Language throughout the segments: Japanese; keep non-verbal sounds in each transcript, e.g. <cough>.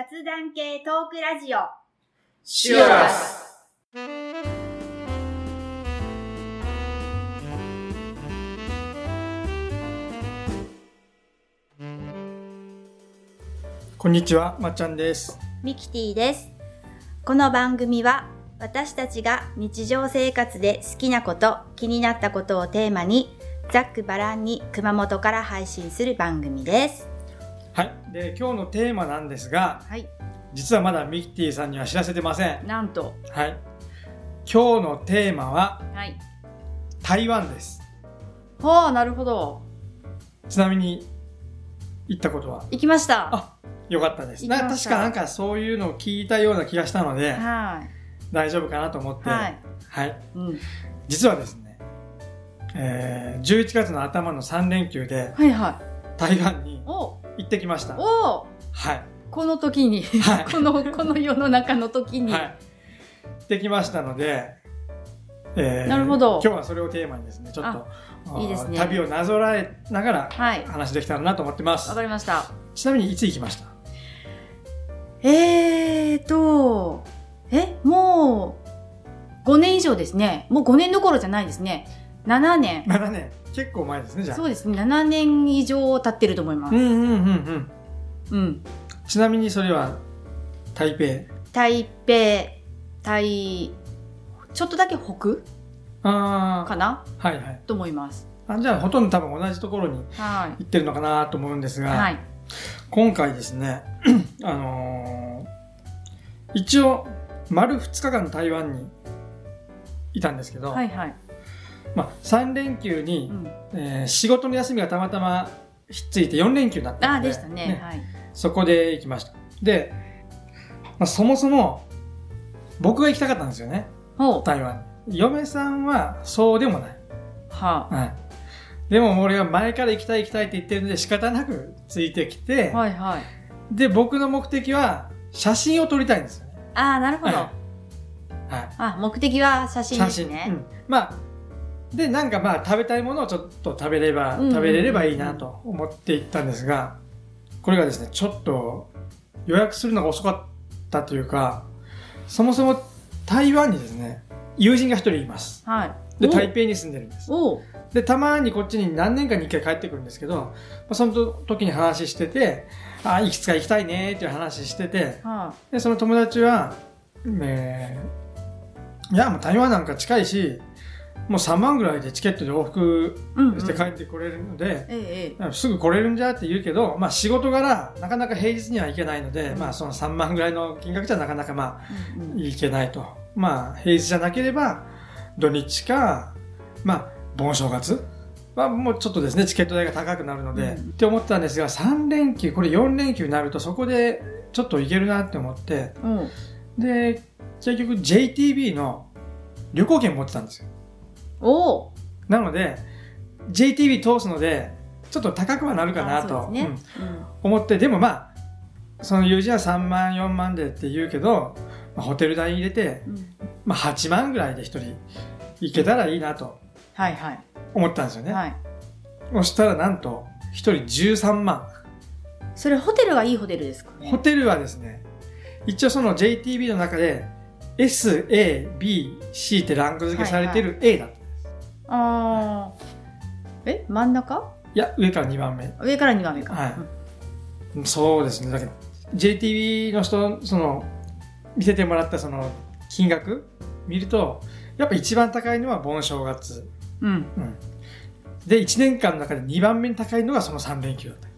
雑談系トークラジオ。シュアスこんにちは、まっちゃんです。ミキティです。この番組は私たちが日常生活で好きなこと、気になったことをテーマにざっくばらんに熊本から配信する番組です。はい。で、今日のテーマなんですが、はい。実はまだミキティさんには知らせてません。なんと。はい。今日のテーマははい。台湾です。はあ、なるほど。ちなみに、行ったことは？行きました。あよかったです。な確かなんかそういうのを聞いたような気がしたので、は大丈夫かなと思って、い。はい。はい。うん。実はですね、えー、11月の頭の3連休ではいはい。台湾にお行ってきました。おはい。この時に、はい <laughs> この、この世の中の時に。はい。行ってきましたので、えーなるほど今日はそれをテーマにですね、ちょっと、いいですね旅をなぞらえながらはい。話できたらなと思ってますわか。りました。ちなみにいつ行きました？えーと、え、もう、5年以上ですね。もう5年どころじゃないですね。7年。?7 年。結構前ですね、じゃあ。そうですね。7年以上経ってると思います。うんうんうんうん。うん。ちなみにそれは台北？台北、台、ちょっとだけ北？あかな？あ、はいはい。と思います。あじゃあほとんど多分同じところには行ってるのかなと思うんですい。が、はい。今回ですね、<clears throat> あのー一応、丸2日間台湾にいたんですけど、はいはい。まあ、3連休にう、ん、えー仕事の休みがたまたまひっついて4連休だったああ、のででしたね。はい。そこで行きました。で、まあ、そもそも僕が行きたかったんですよね。台湾に。嫁さんはそうでもない。ははい。でも俺が前から行きたい行きたいって言ってるので仕方なくついてきて、あ。はいはい。で、僕の目的は写真を撮りたいんですよね。ああ、なるほど。ははい。あ、目的は写真ですね。うん。まあ、で、なんかまあ食べたいものをちょっと食べれば、うんうんうん食べれればいいなと思って行ったんですが、これがですね、ちょっと予約するのが遅かったというか、そもそも台湾にですね、友人が一人います。はい。で、お台北に住んでるんです。で、たまにこっちに何年かに一回帰ってくるんですけど、まあ、その時に話してて、あ、いくつか行きたいねっていう話してて、はで、その友達は、えーいや、もう台湾なんか近いし、もう3万ぐらいでチケットで往復い。うん、うん。して帰ってこれるので、ええ、えすぐ来れるんじゃって言うけど、まあ仕事柄、なかなか平日には行けないので、うんまあその3万ぐらいの金額じゃなかなかまえ。うんうんあ行けないと。まあ平日じゃなければ、土日か、まあ盆正月はもうちょっとですね、チケット代が高くなるので、うんって思ったんですが、3連休、これ4連休になるとそこでちょっと行けるなって思って、うん。で、結局 JTB の旅行券持ってたんですよ。おうなので、JTB 通すので、ちょっと高くはなるかなあと、そうん思って、でもまあ、その友人は3万、4万でって言うけど、まあ、ホテル代入れて、うん。うんまあ8万ぐらいで一人行けたらいいなとはいはい。思ったんですよね。はい。そしたらなんと、一人13万。それホテルがいいホテルですかね？ホテルはですね、一応その JTB の中で、S, A, B, C ってランク付けされてる A だった。ああ。え真ん中？いや、上から2番目。上から2番目か。はいうんそうですね。だけど、JTB の人、その、見せてもらったその、金額見ると、やっぱ一番高いのは盆正月。うん。うん。で、1年間の中で2番目に高いのがその3連休だった。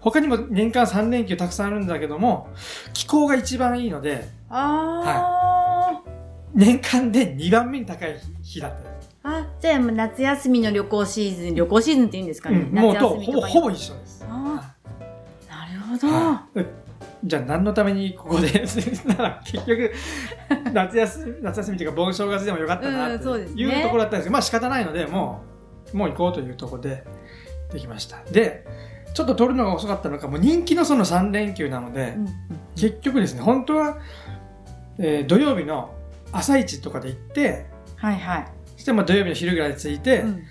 他にも年間3連休たくさんあるんだけども、気候が一番いいので、あ年間で2番目に高い日だった。あ。あ、じゃあもう夏休みの旅行シーズン、旅行シーズンって言うんですかね。うん、もうとほぼほぼ一緒です。ああ。なるほど。はいじゃあ何のためにここで？な <laughs> ら結局夏休み夏休みというか盆正月でもよかったなうんっていうところだったんですけど、まあ仕方ないのでもうもう行こうというところでできましたでちょっと取るのが遅かったのかもう人気のその3連休なので、うん結局ですね本当は、えー土曜日の朝一とかで行ってはいはい。そしてまあ土曜日の昼ぐらいで着いて、うん。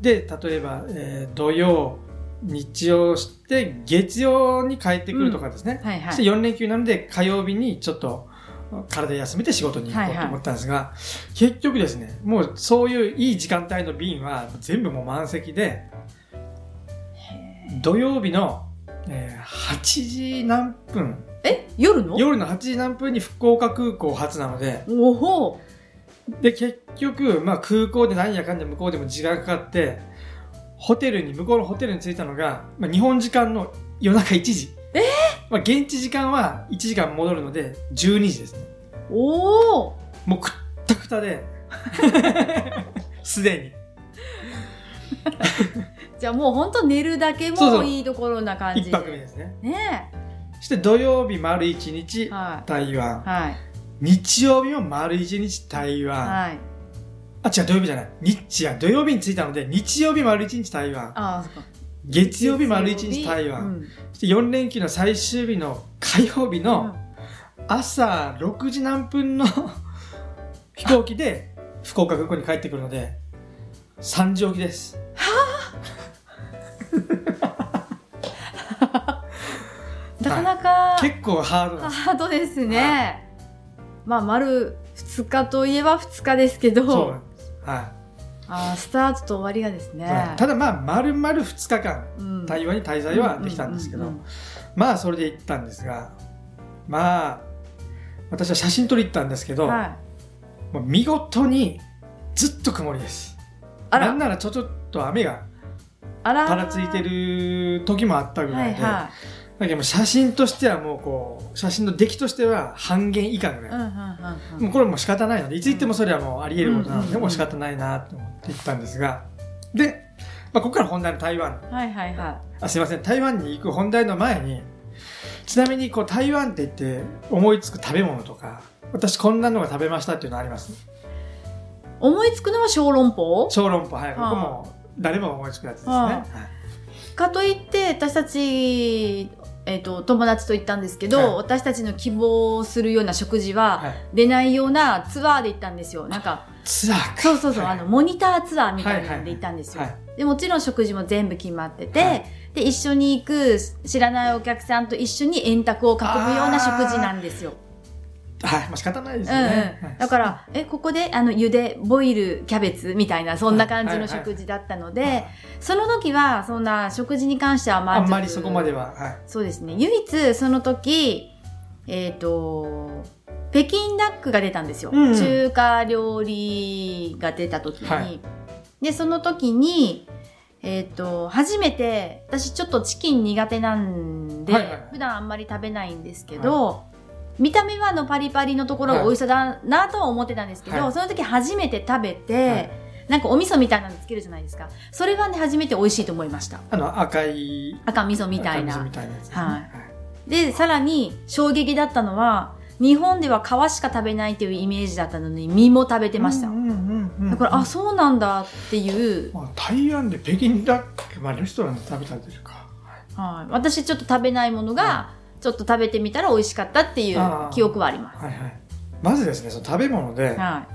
で例えば、えー土曜日曜して、月曜に帰ってくるとかですね。はいはいそして4連休なので、火曜日にちょっと体休めて仕事に行こうと思ったんですが、結局ですね、もうそういういい時間帯の便は全部もう満席で、土曜日の、えー8時何分、え？夜の？夜の8時何分に福岡空港発なので、おほで、結局、まあ空港で何やかんで向こうでも時間かかって、ホテルに、向こうのホテルに着いたのが、まあ、日本時間の夜中1時。え？まあ現地時間は1時間戻るので、12時ですね。おおもうくったくたで、<laughs> すでに。<laughs> じゃあもう本当寝るだけもいいところな感じ一泊目ですね。ねそして土曜日丸1え日は台湾い。はい日曜日も丸1日台湾。はいあ、違う、土曜日じゃない。日や、土曜日に着いたので、日曜日丸1日台湾。月曜日丸1日台湾。うんそして4連休の最終日の火曜日の朝6時何分の <laughs> 飛行機で福岡空港に帰ってくるので、3時起きです。<laughs> なかなか結構ハード。ハードですね、まあ丸2日といえば2日ですけど。そうなんです。はあースタートと終わりがですい。ねただまあ、丸々2日間、うん。台湾に滞在はできたんですけど、まあ、それで行ったんですが、まあ、私は写真撮り行ったんですけど、うんはい。もう見事にずっと曇りです。あら。なんならちょちょっと雨があらぱらついてる時もあったぐらいで、はいはだけ写真としてはもうこう、写真の出来としては半減以下ぐらい。もうこれもう仕方ないので、いつ行ってもそれはもうあり得ることなので、もう仕方ないなと思って行ったんですが、で、まあ、ここから本題の台湾。はいはいはあすいません、台湾に行く本題の前に、ちなみにこう台湾って言って思いつく食べ物とか、私こんなのが食べましたっていうのあります？い思いつくのは小籠包？小籠包、はい、こはあ。こも誰も思いつくやつですね。はあ。はい。かといって私たち、えっと友達と行ったんですけど、はい。私たちの希望するような食事ははい。出ないようなツアーで行ったんですよ。なんかツアーか。そうそうそう、はい。あのモニターツアーみたいなので行ったんですよ、はい。でもちろん食事も全部決まってて、はい。で一緒に行く知らないお客さんと一緒に円卓を囲むような食事なんですよ。はい、まあ仕方ないですうんうんよね。はいだから、え、ここで、あの、茹で、ボイル、キャベツみたいな、そんな感じの食事だったので、はいその時は、そんな食事に関してはあんまりそこまでは。はい。そうですね。唯一、その時、えっ、と、北京ダックが出たんですよ。うん中華料理が出た時に。はいで、その時に、えっ、と、初めて、私ちょっとチキン苦手なんで、はいはい普段あんまり食べないんですけど、見た目はあのパリパリのところが美味しそうだなとは思ってたんですけど、はい。その時初めて食べて、はい。なんかお味噌みたいなのつけるじゃないですか。それがね、初めて美味しいと思いました。あの、赤い、赤味噌みたいな。ね。はい。で、さらに衝撃だったのは、日本では皮しか食べないっていうイメージだったのに、身も食べてました。だから、あ、そうなんだっていう、まあ、台湾で北京ダック、まあ、レストランで食べたりというか。はい。はい、私ちょっと食べないものが、ちょっと食べてみたら美味しかったっていう記憶はあります。はいはい。まずですね、その食べ物で、は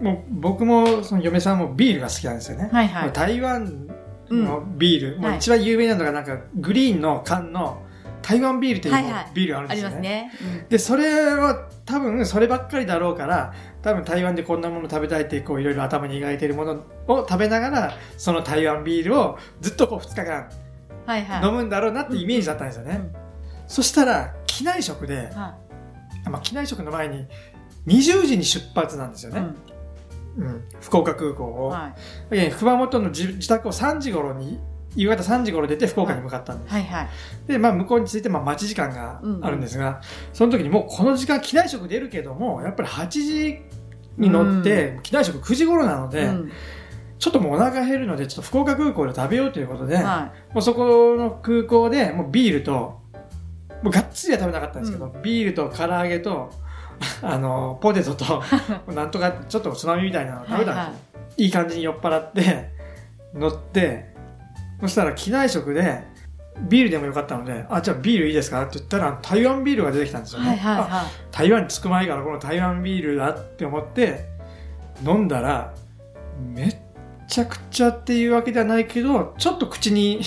もう僕もその嫁さんもビールが好きなんですよねい。。はいはい。台湾のビール、もうはい一番有名なのがなんかグリーンの缶の台湾ビールというはいはいビールがあるんあですよね。で、それは多分そればっかりだろうから、多分台湾でこんなもの食べたいってこういろいろ頭に描いてるものを食べながら、その台湾ビールをずっとこう2日間うんはいはい。飲むんだろうなってイメージだったんですよね。うんそしたら、機内食で、はまあ、機内食の前に20時に出発なんですよい。ね。うんうん福岡空港を。はいで熊本の自自宅を3時頃に、夕方3時頃出て福岡に向かったんです。はいはい。で、まあ向こうに着いてまあ待ち時間があるんですが、その時にもうこの時間機内食出るけども、やっぱり8時に乗って、機内食9時頃なので、うんちょっともうお腹減るので、ちょっと福岡空港で食べようということで、はもうそこの空港でもうビールと、もうがっつりは食べなかったんですけど、うビールと唐揚げと、あの、ポテトと、<laughs> なんとかちょっとつまみみたいなの。食べたんですよ。はいいい感じに酔っ払って、乗って、そしたら機内食で、ビールでもよかったので、あ、じゃあビールいいですか？って言ったら、台湾ビールが出てきたんですよね。はいはいあは台湾に着く前からこの台湾ビールだって思って、飲んだら、めっちゃくちゃっていうわけではないけど、ちょっと口に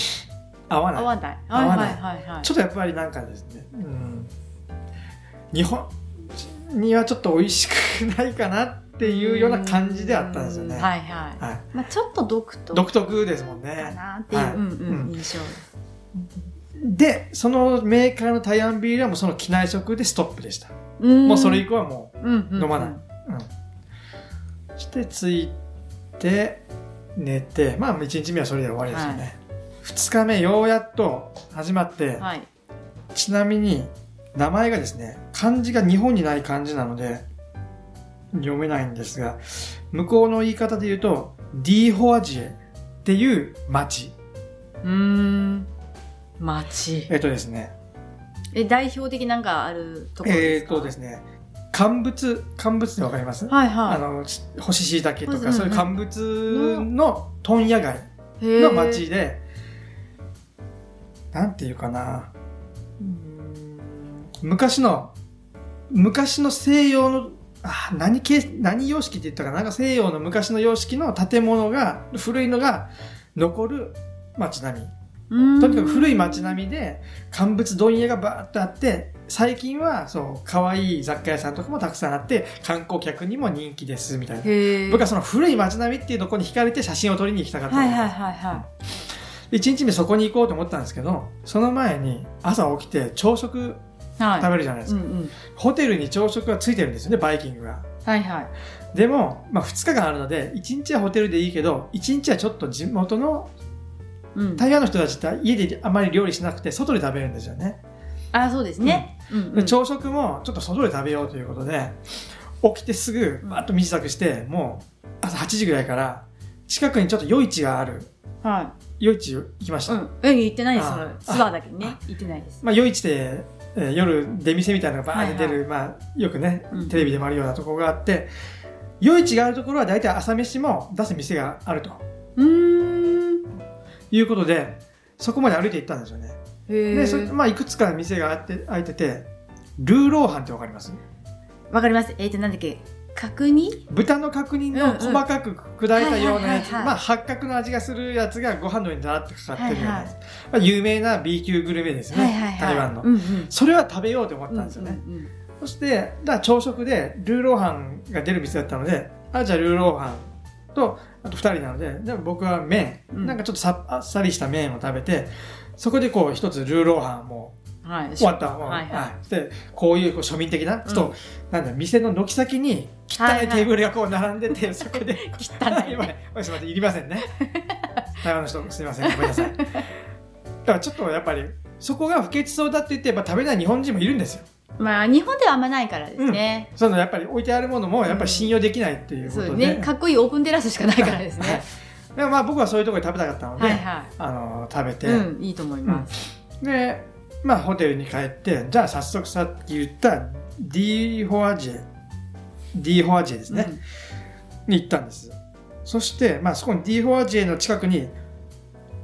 合わない。合わない。合わないはいはいはい。ちょっとやっぱりなんかですね、うん、日本にはちょっと美味しくないかなっていうような感じであったんですよね。うはいはい。はい、まあちょっと独特独特ですもんかね。なっていう、はいうんうんうん印象。で、そのメーカーの台湾ビールはもうその機内食でストップでした。うんもうそれ以降はもうんうんうん飲まない。う、うん。そして着いて、寝て、まあ1日目はそれで終わりですよね。2日目ようやっと始まって、はい。ちなみに名前がですね、漢字が日本にない漢字なので、読めないんですが、向こうの言い方で言うと、ディーホアジエっていう町。うーん。町。えっとですね、え、代表的なんかあるところですか？えっとですね、乾物、乾物ってわかります？はいはあの、し干し椎茸とか、うんうんそういう乾物の問屋街の町で、なんていうかな、昔の、昔の西洋の、あ何系、何様式って言ったかななんか西洋の昔の様式の建物が、古いのが残る街並み。とにかく古い街並みで、乾物問屋がバーッとあって、最近は、そう、可愛い雑貨屋さんとかもたくさんあって、観光客にも人気です、みたいな。僕はその古い街並みっていうところに惹かれて写真を撮りに行きたかった。はいはいはいは一日目そこに行こうと思ったんですけど、その前に朝起きて朝食い。はい。食べるじゃないですか。うんうん。ホテルに朝食がついてるんですよね、バイキングが。はいはい。でも、まあ2日間あるので、1日はホテルでいいけど、1日はちょっと地元のうん。台湾の人たちって家であまり料理しなくて、外で食べるんですよね。あ、そうですね。うんうん。で朝食もちょっと外で食べようということで、起きてすぐバッと身支度して、もう朝8時ぐらいから、近くにちょっと夜市がある。は夜市行きましい。た。うん。え、言ってないです。ツアーだけにね。言ってないです。まあ、夜市で、えー夜出店みたいなのがバーって出る、はいまあ、よくねうん、テレビでもあるようなところがあって、夜市があるところは大体朝飯も出す店があるとうーん。いうことで、そこまで歩いて行ったんですよね。へで、そえ。まあ、いくつか店があって開いてて、ルーローハンってわかります？わかります。えっと、なんだっけ？角煮？豚の角煮の細かく砕いたようなやつ、はいはいはいはいまあ、八角の味がするやつがご飯の上にダーッとかかってるようなやつ。はいまあ、有名な B 級グルメですね、はいはいはい。台湾の。うんうん。それは食べようと思ったんですよね。うんうんうんそして、だ朝食でルーローハンが出る店だったので、あ、じゃあルーローハンと、あと二人なので、でも僕は麺、うんなんかちょっとさあっさりした麺を食べて、そこでこう一つルーローハンもはい。終わった。はいはで、こういうこう庶民的な、ちょっと、なんだ、店の軒先に汚はいはいいテーブルがこう並んでて、<laughs> そこで、い。汚い今ね。<laughs> ごめんなさい、いりませんね。<laughs> 台湾の人、すいません、ごめんなさい。だからちょっとやっぱり、そこが不潔そうだって言って、やっぱ食べない日本人もいるんですよ。まあ、日本ではあんまないからですね。そのやっぱり置いてあるものもやっぱり信用できないっていうことで。そうね。かっこいいオープンテラスしかないからですはいね。でもまあ僕はそういうところで食べたかったので、はいはあの食べて、い。うん、いいと思います。で、まあホテルに帰って、じゃあ早速さっき言ったディーホアジェ、ディーホアジェですね、に行ったんです。そして、まあそこにディーホアジェの近くに、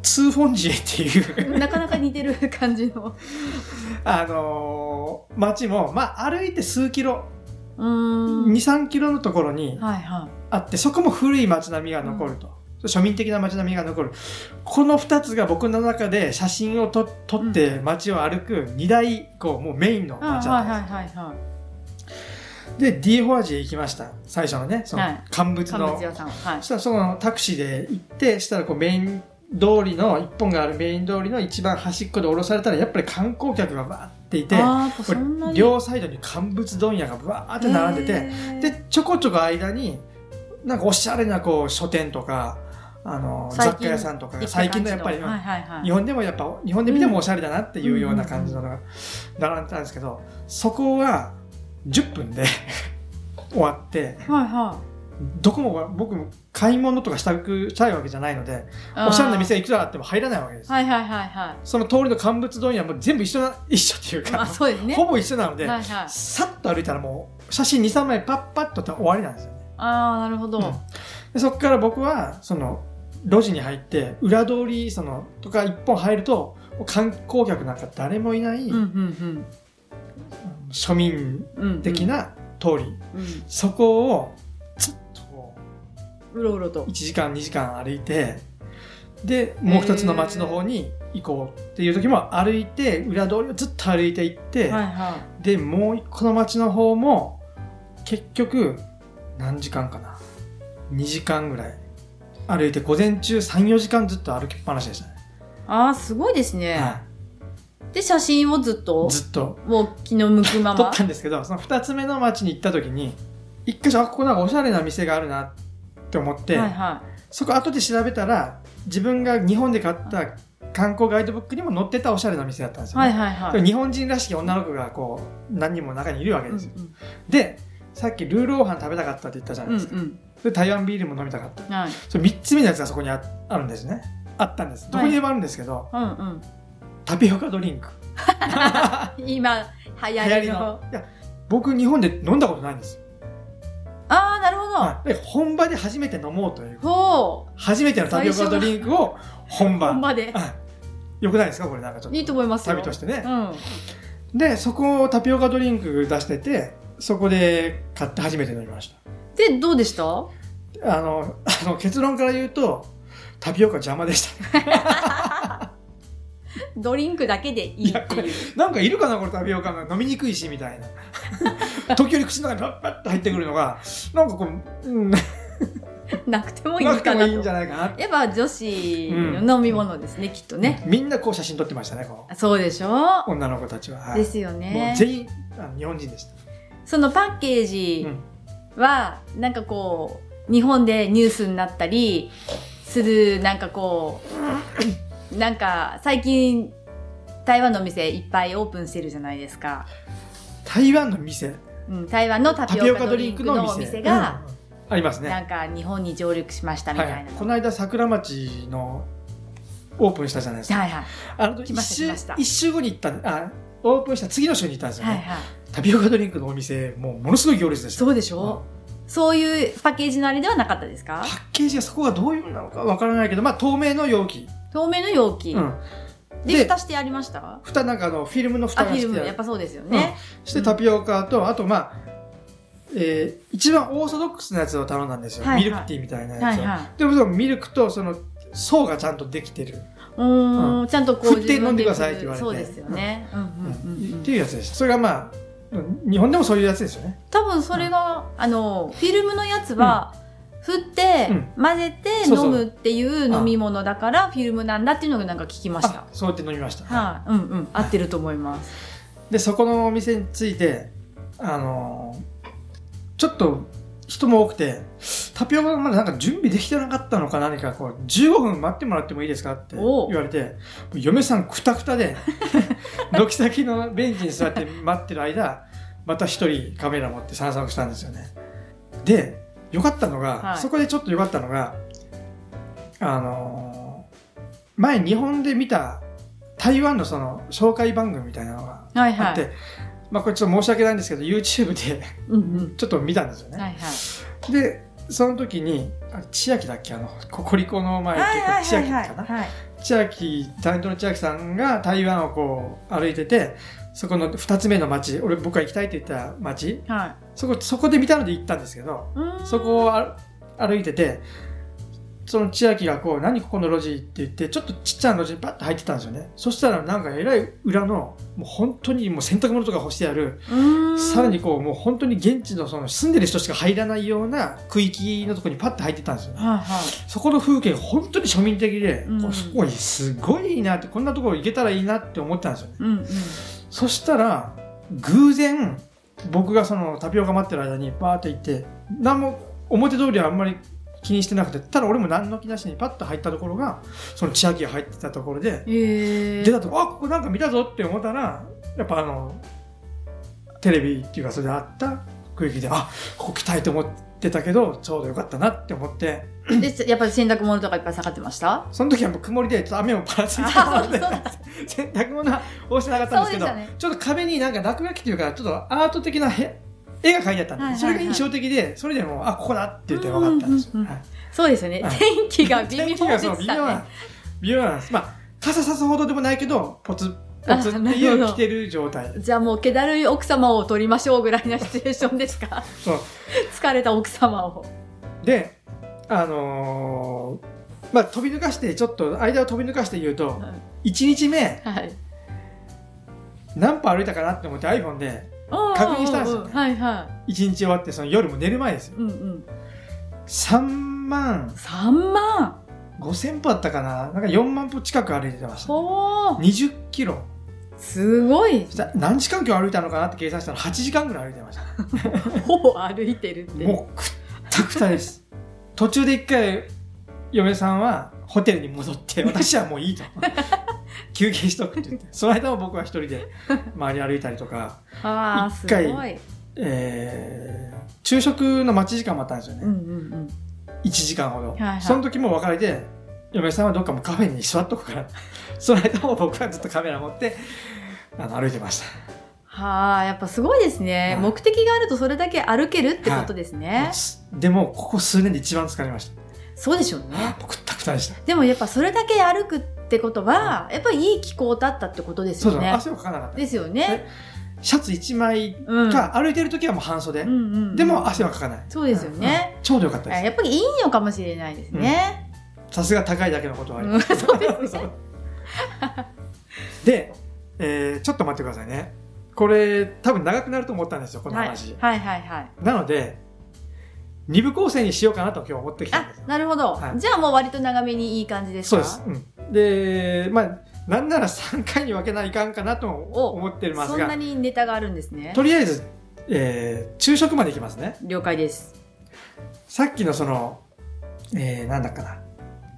赤峰街っていううん <laughs> なかなか似てる感じの。<laughs> あのー街も、まあ歩いて数キロ、うーん。2、3キロのところにはいはあって、そこも古い街並みが残ると。庶民的な街並みが残る。この二つが僕の中で写真をと撮って街を歩く二大、こう、もうメインのい。はい街だったんはいです。はいはい。で、ディーホアジへ行きました。最初のね、そのはい乾物の。乾物屋さん。はいそ。したらそのタクシーで行って、したらこうメイン通りの、一本があるメイン通りの一番端っこで降ろされたら、やっぱり観光客がバーっていて、両サイドに乾物問屋がバーって並んでて、で、ちょこちょこ間に、なんかおしゃれなこう書店とか、あの、雑貨屋さんとかが最近のやっぱり、はいはいはい。日本でもやっぱ、日本で見てもおしゃれだなっていうような感じのが並んでたんですけど、そこは10分で <laughs> 終わって、はいはどこも僕も買い物とかしたくしたいわけじゃないので、い。おしゃれなあ店がいくらあっても入らないわけです。ーはいはいはいはその通りの乾物問屋も全部一緒な、一緒っていうい。まあか、そうですね。ほぼ一緒なので、はいはい。さっと歩いたらもう写真2、3枚パッパッと撮って終わりなんですよね。ああ、なるほど。うんでそこから僕はその路地に入って裏通りそのとか一本入ると観光客なんか誰もいない、うんうん庶民うん。うん。的な通り、うん。そこをずっとこうろうろとう1。時間2時間歩いてでもう一つの町の方に行こうっていう時も歩いて裏通りをずっと歩いて行って、はいはでもう一個の町の方も結局何時間かな2時間ぐらい歩いて午前中34時間ずっと歩きっぱなしでしたね、い。ああ、すごいですね。はで、写真をずっと？い、、ずっともう気の向くまま？撮っ。たんですけどその2つ目の町に行った時に一箇所あここなんかおしゃれな店があるなって思って、はいはそこ後で調べたら自分が日本で買った観光ガイドブックにも載ってたおしゃれな店だったんですい。よ、ねはいはいはい。日本人らしき女の子がこう何人も中にいるわけですよ、うんでさっきルーローハン食べたかったって言ったじゃなうん。いですか、うんで台湾ビールも飲みたかったうん。はい。それ3つ目のやつがそこにああるんですねあったんですどこにでもあるんですけど、うんうん。タピオカドリンク <laughs> 今、流流行りの。いや僕日本で飲んだことないんです、ああ、なるほど。はいで本場で初めて飲もうというほ初めてのタピオカドリンクを本う。場本場で。はいよくないですかこれなんかちょっといいと思いますよ。旅としてねう、ん。でそこをタピオカドリンク出しててそこで買って初めて飲みましで、どうでした？たあのあの結論から言うとタピオカ邪魔でした。<laughs> ドリンクだけでいいっていう。なんかいるかなこれタピオカが飲みにくいしみたいな。<laughs> 時折口の中にパッパッと入ってくるのがなんかこう、うん、な <laughs> なくてもいいくてかなと。もいいんじ。ゃないかな。やっぱ女子の飲み物ですね、きっとね。みんなこう写真撮ってましたねこそうでしょ？う女の子たちは、はい。ですよもねう。全員あの日本人でしたそのパッケージは、なんかこう、日本でニュースになったりする、なんかこう、なんか最近、台湾の店いっぱいオープンしてるじゃないですか。台湾の店？うん、台湾のタピオカドリンクのお店が、うん。ありますね。なんか日本に上陸しましたみたいなの。はい、この間桜町のオープンしたじゃないですか、はいはい。あの一一週後に行ったんあオープンした次の週に行ったんですよね、はいはい。タピオカドリンクのお店もうものすごい行列でした。そうでしょ？そういうパッケージのあれではなかったですか？パッケージがそこがどういうのなのかわからないけど、まあ、透明の容器、透明の容器。うん、で、で蓋してありました？蓋なんかあのフィルムの蓋あ、フィルム。やっぱそうですよね。してタピオカとあとまあえー一番オーソドックスなやつを頼んだんですよ、はいはい。ミルクティーみたいなやつを、はいはい。でもミルクとその層がちゃんとできてる、うーん、ちゃん。とこう振って飲んでくださいって言われて。そうですよね。うんうんうんうん。っていうやつです。それがまあ日本でもそういうやつですよね。多分それが、あの、フィルムのやつは、振ってうん、混ぜて飲むっていう飲み物だから、フィルムなんだっていうのがなんか聞きました。あ。そうやって飲みました、はい、うんうん、合ってると思います。でそこのお店についてあのーちょっと人も多くてタピオカがまだなんか準備できてなかったのか何かこう15分待ってもらってもいいですかって言おわれて嫁さんくたくたで軒先のベンチに座って待ってる間また一人カメラ持って散策したんですよね。でよかったのが、はい。そこでちょっとよかったのがあのー前日本で見た台湾のその紹介番組みたいなのがはいはい。まあこれちょっと申し訳ないんですけど YouTube で。ちょっと見たんですよね、はいはい。でその時に千秋だっけ？あのココリコの前結構千はい秋かな、はい。千秋タレントの千秋さんが台湾をこう歩いててそこの2つ目の町俺僕が行きたいって言った町はそこそこで見たので行ったんですけどそこをあ歩いててその千秋がこう何ここの路地って言ってちょっとちっちゃな路地にパッと入ってたんですよね。そしたらなんかえらい裏のもう本当にもう洗濯物とか干してあるさらにこうもう本当に現地のその住んでる人しか入らないような区域のところにパッと入ってたんですよね。はいはい。そこの風景が本当に庶民的で、うん。すごいすごいいいなってこんなところ行けたらいいなって思ったんですよね。うんうん。そしたら偶然僕がそのタピオカ待ってる間にバーって行って何も表通りはあんまり気にしてなくてただ俺も何の気なしにパッと入ったところがその千秋が入ってたところでへえ。出たとこあここなんか見たぞって思ったらやっぱあのテレビっていうかそれであった区域であここ来たいと思ってたけどちょうどよかったなって思って。で、やっぱり洗濯物とかいっぱい下がってました？その時はもう曇りでちょっと雨もパラついてたのであ洗濯物は干してなかったんですけどね。ちょっと壁になんか落書きというかちょっとアート的なへ絵が描いてあったんで、はいはいはい。それが印象的でそれでもうあここだって言って分かったんですよ、うんうんうんはい。そうですよね。はい。天気が微妙で天気がそう微したね妙な。微妙なんです。まあ傘さすほどでもないけどポツポツっていう着てる状態。じゃあもう気だるい奥様を取りましょうぐらいなシチュエーションですか？そう。疲れた奥様を。であのーまあ飛び抜かしてちょっと間を飛び抜かして言うと1日目はい。何歩歩いたかなって思って iPhone で確認したんですよ。ねはいは1日終わってその夜も寝る前ですよ。い。うんうん。3万。3万？5千歩あったかな。なんか4万歩近く歩いてましたほー20キロ。すごい。何時間今日歩いたのかなって計算したら8時間ぐらい歩いてました。<laughs> ほぼ歩いてるって。もうくったくたです。途中で一回嫁さんはホテルに戻って私はもういいと休憩しとくって言ってその間も僕は一人で <laughs> 周り歩いたりとか、あ一回。えー、昼食の待ち時間もあったんですよね、うんうんうん。1時間ほど、いはいその時も別れて嫁さんはどっかもうカフェに座っとくから <laughs> その間も僕はずっとカメラ持ってあの歩いてましたはあ、やっぱすごいですね。はい目的があるとそれだけ歩けるってことですね。でもここ数年で一番疲れましたそうでしょうね。たくたでしたでもやっぱそれだけ歩くってことは、やっぱりいい気候だったってことですよね。汗をかかなかったですよね。シャツ1枚うん。か、歩いてる時はもう半袖、でも汗はかかないそうですよね。うんちょうどよかったですあやっぱりいいのかもしれないですね。さすが高いだけのことはありうんます、そうですね。で、えーちょっと待ってくださいねこれ多分長くなると思ったんですよこのはい話、はいはいはい。なので二部構成にしようかなと今日思ってきたんあですよ、なるほど。はい。じゃあもう割と長めにいい感じですか？そうです、うん、でまあなんなら3回に分けないかんかなとお思ってますが。そんなにネタがあるんですね。と。りあえず、えー昼食までいきますね。了解です。さっきのその、えー、なんだっかな。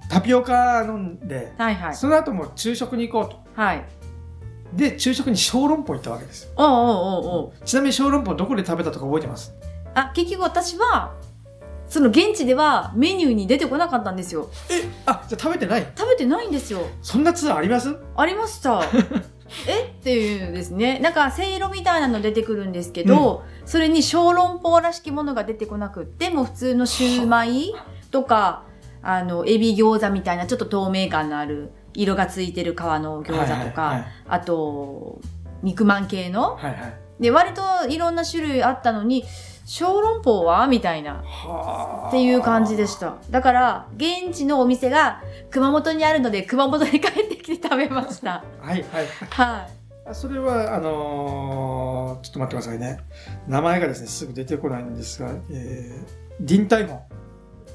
タピオカ飲んで、はいはい。その後も昼食に行こうと。はい。で昼食に小籠包行ったわけですよ。おうおうおうおう。ちなみに小籠包どこで食べたとか覚えてます？あ、結局私は、その現地ではメニューに出てこなかったんですよ。えあじゃあ食べてない？食べてないんですよ。そんなツアーあります？ありました。<laughs> え？っていうですね。なんか、せいろみたいなの出てくるんですけど、それに小籠包らしきものが出てこなくって、もう普通のシューマイとか、あの、エビ餃子みたいなちょっと透明感のある、色がついてる皮の餃子とか、はいはいはいあと、肉まん系の。はいはいで、割といろんな種類あったのに、小籠包は？みたいな。はあっていう感じでした。だから、現地のお店が熊本にあるので、熊本に帰ってきて食べました。はいはいはい。あそれはあのーちょっと待ってくださいね名前がですねすぐ出てこないんですが、えー、ディンタイフォン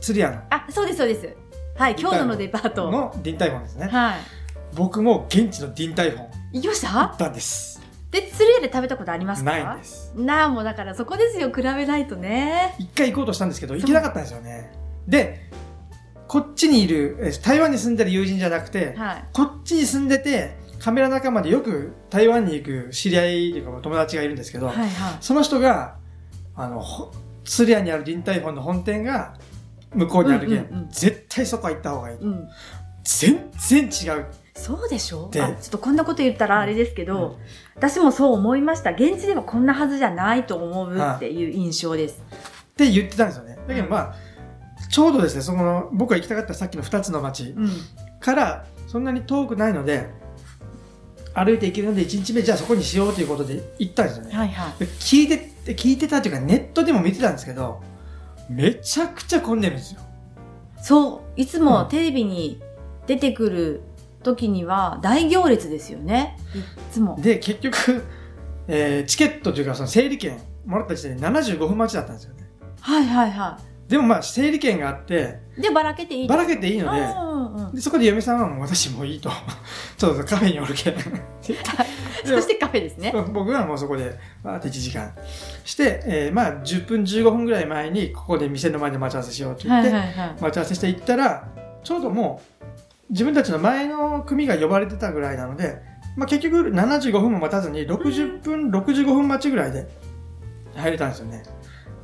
釣り屋あ、そうです、そうです。はい、京都のデパート。のディンタイフォンですねはい。僕も現地のディンタイフォン行きまし行たったんですで、釣り屋で食べたことありますか？ないんですなあ、もうだからそこですよ、比べないとね。一回行こうとしたんですけど行けなかったんですよねでこっちにいるえー台湾に住んでる友人じゃなくてはい。こっちに住んでてカメラ仲間でよく台湾に行く知り合いというか友達がいるんですけど、はいはい。その人があのほ釣り屋にあるディンタイフォンの本店が向こうにあるけん、うんうんうん絶対そこは行った方がいいうん。全然違うそうでしょ？であちょっとこんなこと言ったらあれですけど、私もそう思いました。現地ではこんなはずじゃないと思うっていう印象です。って言ってたんですよねだけどまあちょうどですねそこの僕が行きたかったさっきの2つの町うん。からそんなに遠くないので歩いて行けるので1日目じゃあそこにしようということで行ったんですよねはいはい。で聞いて聞いてたというかネットでも見てたんですけどめちゃくちゃ混んでるんですよそう。いつもうんテレビに出てくる時には大行列ですよね。いつも。で結局、<laughs> えーチケットというかその整理券もらった時点で75分待ちだったんですよねはいはいはでもまあ整理券があってい。で、ばらけていいばらけていいのでうんうんうんでそこで嫁さんはもう私もういいとちょっとカフェにおるけそしてカフェですね。僕はもうそこでバーって1時間して、えーまあ10分15分ぐらい前にここで店の前で待ち合わせしようと言って、はいはいはい。待ち合わせして行ったらちょうどもう自分たちの前の組が呼ばれてたぐらいなので、まあ、結局75分も待たずに60分、65分待ちぐらいで入れたんですよね。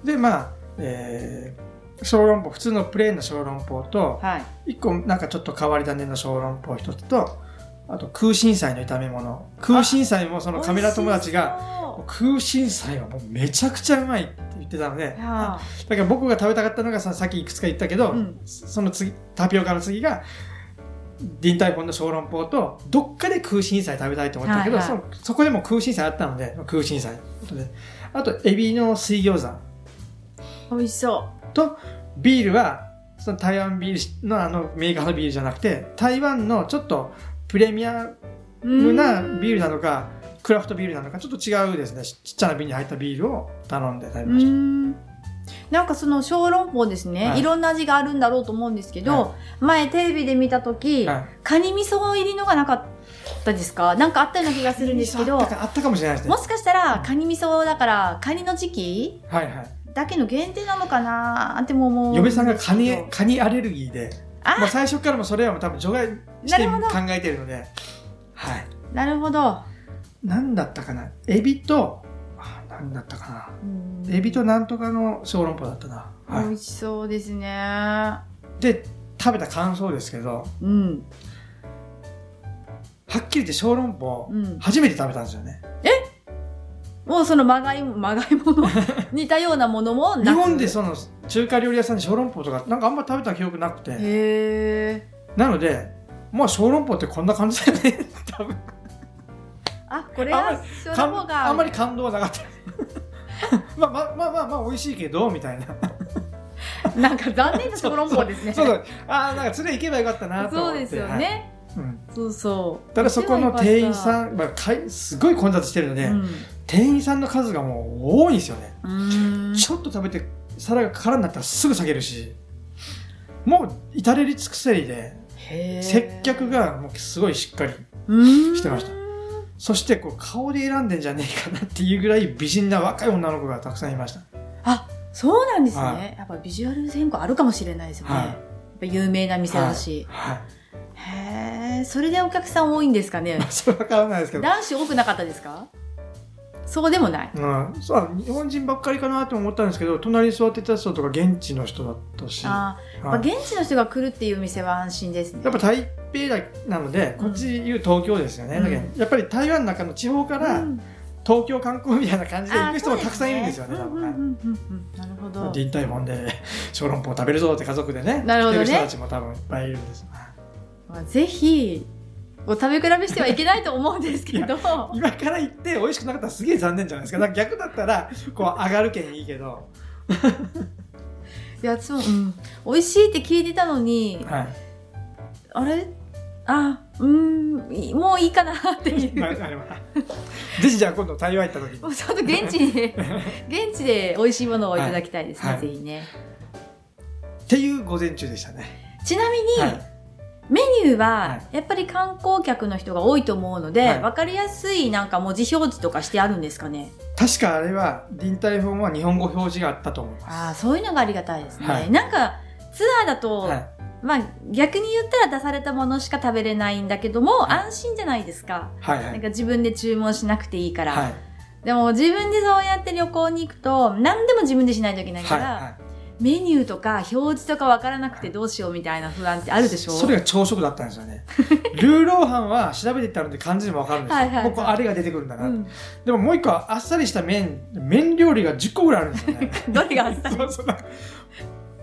でまあ、えー小籠包普通のプレーンの小籠包とはい。1個なんかちょっと変わり種の小籠包1つとあと空心菜の炒め物。空心菜もそのカメラ友達が空心菜はもうめちゃくちゃうまいって言ってたのでだから僕が食べたかったのがささっきいくつか言ったけど、うん。その次タピオカの次がディンタイフォンの小籠包とどっかで空心菜食べたいと思ったけど、はいはい。そそこでも空心菜あったので空心菜。あとエビの水餃子。あ美味しそとビールはその台湾ビールのあのメーカーのビールじゃなくて、台湾のちょっとプレミアムなビールなのか、クラフトビールなのか、ちょっと違うですね、ちっちゃな瓶に入ったビールを頼んで食べうました。んなんかその小籠包ですね、はい。い、ろんな味があるんだろうと思うんですけど、は前テレビで見た時、はい。カニ味噌入りのがなかったですか？なんかあったような気がするんですけどあったかもしれないですね。も。しかしたらカニ味噌だからカニの時期？はいはい。だけの限定なのかな？っても思う嫁さんがカニカニアレルギーで、あ！もう最初からもそれはもう多分除外して考ど。えてるので、はい。なるほど、なんだったかな？エビと、だったかな。うん。エビとなんとかの小籠包だったな。は美味しそうですね。い。で、食べた感想ですけど、うん。はっきり言って小籠包、うん。初めて食べたんですよね。もうそのまがいもまがいもの？<laughs> 似たようなものも？なく？日本でその中華料理屋さんで小籠包とかなんかあんま食べた記憶なくて、へえなので、まあ小籠包ってこんな感じだよね。多分。あこれあんまがり小籠包があんまり感動はなかった。<laughs> まあまあまあまあまあ美味しいけど、みたいな。なんか残念な小籠包ですねそうそう。ああ、なんか連れ行けばよかったなと思って。そうですよはいね、うんそうそうただそこの店員ん、さん、まあ、かいすごい混雑してるので、うん店員さんの数がもう多いんですよね。ちょっと食べて皿が空になったらすぐ下げるし、もう至れり尽くせりで、接客がもうすごいしっかり。してましたそしてこう顔で選んでんじゃねえかなっていうぐらい美人な若い女の子がたくさんいました。あそうなんですね、はやっぱビジュアル変更あるかもしれないですよね、はい。やっぱ有名な店だし、はい。へえそれでお客さん多いんですかね？ま <laughs> あそれはわからないですけど。男子多くなかったですか？そうでもない。うん、そう日本人ばっかりかなと思ったんですけど隣に座ってた人とか現地の人だったし。やあー、まあ、はい現地の人が来るっていう店は安心ですね。っぱ台北だなのでこっちいう東京ですよね、うん。やっぱり台湾の中の地方からうん。東京観光みたいな感じで行く人もたくさんいるんですよねそう多分なるほど。臨台本で小籠包食べるぞって家族でねなるほどね。来てる人たちも多分いっぱいいるんですまあぜひお食べ比べしてはいけないと思うんですけど。今から行って美味しくなかったらすげえ残念じゃないですか。だから逆だったらこう上がるけんいいけど、<laughs> いやそう、うん、美味しいって聞いてたのにはい、あれ？あうーんいもういいかなっていう。<laughs> ぜひじゃあ今度台湾行った時に。もうちょっと現地で <laughs> 現地で美味しいものをいただきたいですね、はい。ぜひね。っていう午前中でしたね、ちなみに、はいメニューははやっぱり観光客の人が多いと思うので、はい。分かりやすいなんか文字表示とかしてあるんですかね？確かあれは臨台本は日本語表示があったと思います。ああそういうのがありがたいですね、はい。なんかツアーだと、はい。まあ逆に言ったら出されたものしか食べれないんだけども、はい。安心じゃないですか。はいはい。なんか自分で注文しなくていいから、はい。でも自分でそうやって旅行に行くと何でも自分でしないといけないから、はいはメニューとか表示とか分からなくてどうしようみたいな不安ってあるでしょ？いそれが朝食だったんですよね。<laughs> ルーローハンは調べていったので漢字でもわかるんですよ、はいはいはい。ここあれが出てくるんだな、うん、でももう一個はあっさりした麺麺料理が10個ぐらいあるんですよね。<laughs> どれがあったそうそう。なんか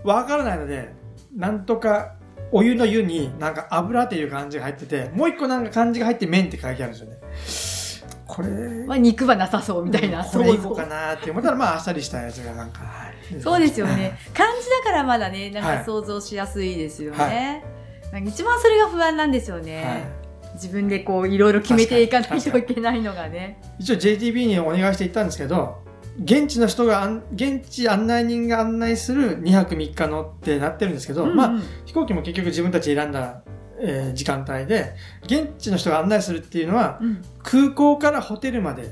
わからないのでなんとかお湯の湯になんか油っていう漢字が入っててもう一個なんか漢字が入って麺って書いてあるんですよね。これまあ、肉はなさそうみたいな、これいこうかなって思ったらまああっさりしたやつがなんか、はいそうですよね。<laughs> 漢字だからまだね、なんはいか想像しやすいですよはね。なんか一番それが不安なんですよね。はい自分でこういろいろ決めていかないといけないのがね。一応 JTB にお願いして行ったんですけど現地の人が案現地案内人が案内する2泊3日のってなってるんですけど、うんうんまあ飛行機も結局自分たち選んだ、えー時間帯で現地の人が案内するっていうのはうん空港からホテルまで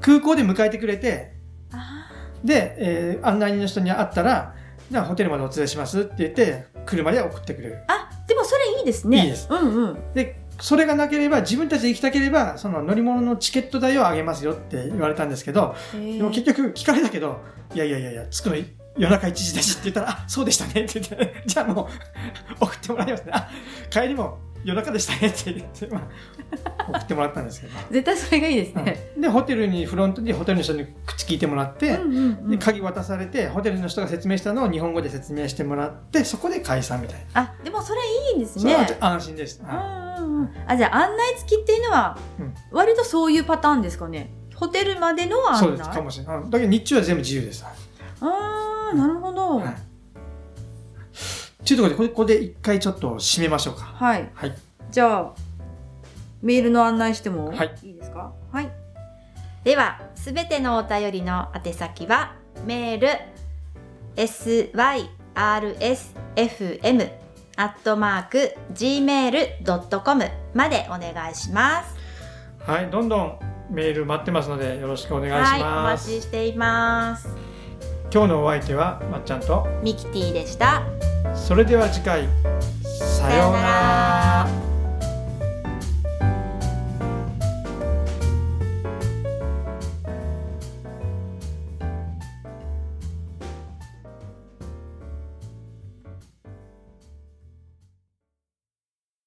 空港で迎えてくれてあで、えー案内人の人に会ったらじゃあホテルまでお連れしますって言って車で送ってくれるーあ、でもそれいいですね。いいですうんうん。でそれがなければ自分たちで行きたければその乗り物のチケット代をあげますよって言われたんですけどでも結局聞かれたけど、いやいやいやいや、着くの夜中1時だしって言ったら、あ、そうでしたねって言って、<laughs> じゃあもう <laughs> 送ってもらいますね。あ、帰りも夜中でしたねって言って、まあ、<laughs> 送ってもらったんですけど。絶対それがいいですね。うんで、ホテルに、フロントにホテルの人に口聞いてもらって、うんうんうんで、鍵渡されて、ホテルの人が説明したのを日本語で説明してもらって、そこで解散みたいな。あ、でもそれいいですね。安心です。うんはうんうん。あ、じゃあ案内付きっていうのはうん、割とそういうパターンですかね。ホテルまでのい案内？そうです、かもしれない。うんだけど日中は全部自由です。ああ、なるほど。はいっちゅうところで、これここで一回ちょっと締めましょうか。はい。はい。じゃあ、メールの案内してもはいいいですか？はい。では、すべてのお便りの宛先は、メール、syrsfm、アットマーク、gmail.com までお願いします。はい、どんどんメール待ってますので、よろしくお願いはい、おします。待ちしています。今日のお相手は、まっちゃんと、ミキティでした。それでは次回、さようなら。